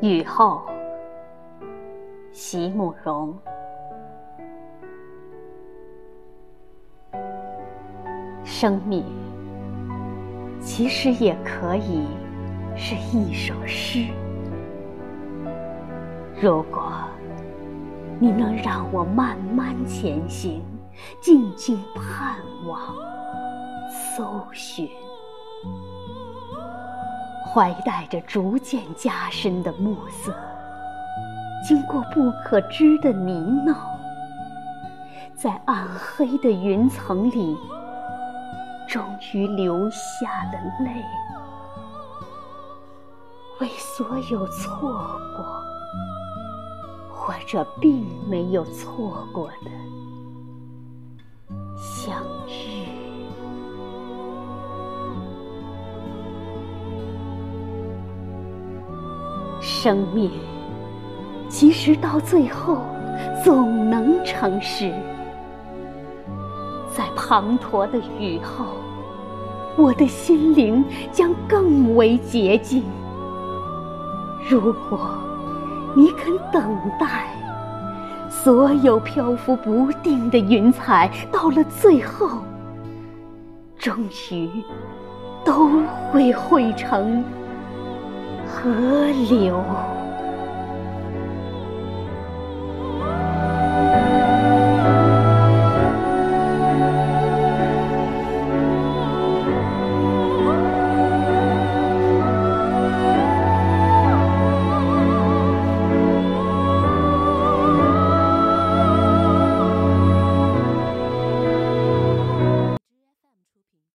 雨后，席慕容。生命其实也可以是一首诗。如果你能让我慢慢前行，静静盼望，搜寻。怀带着逐渐加深的暮色，经过不可知的泥淖，在暗黑的云层里，终于流下了泪，为所有错过或者并没有错过的相生命其实到最后总能成事，在滂沱的雨后，我的心灵将更为洁净。如果你肯等待，所有漂浮不定的云彩，到了最后，终于都会汇成。河流。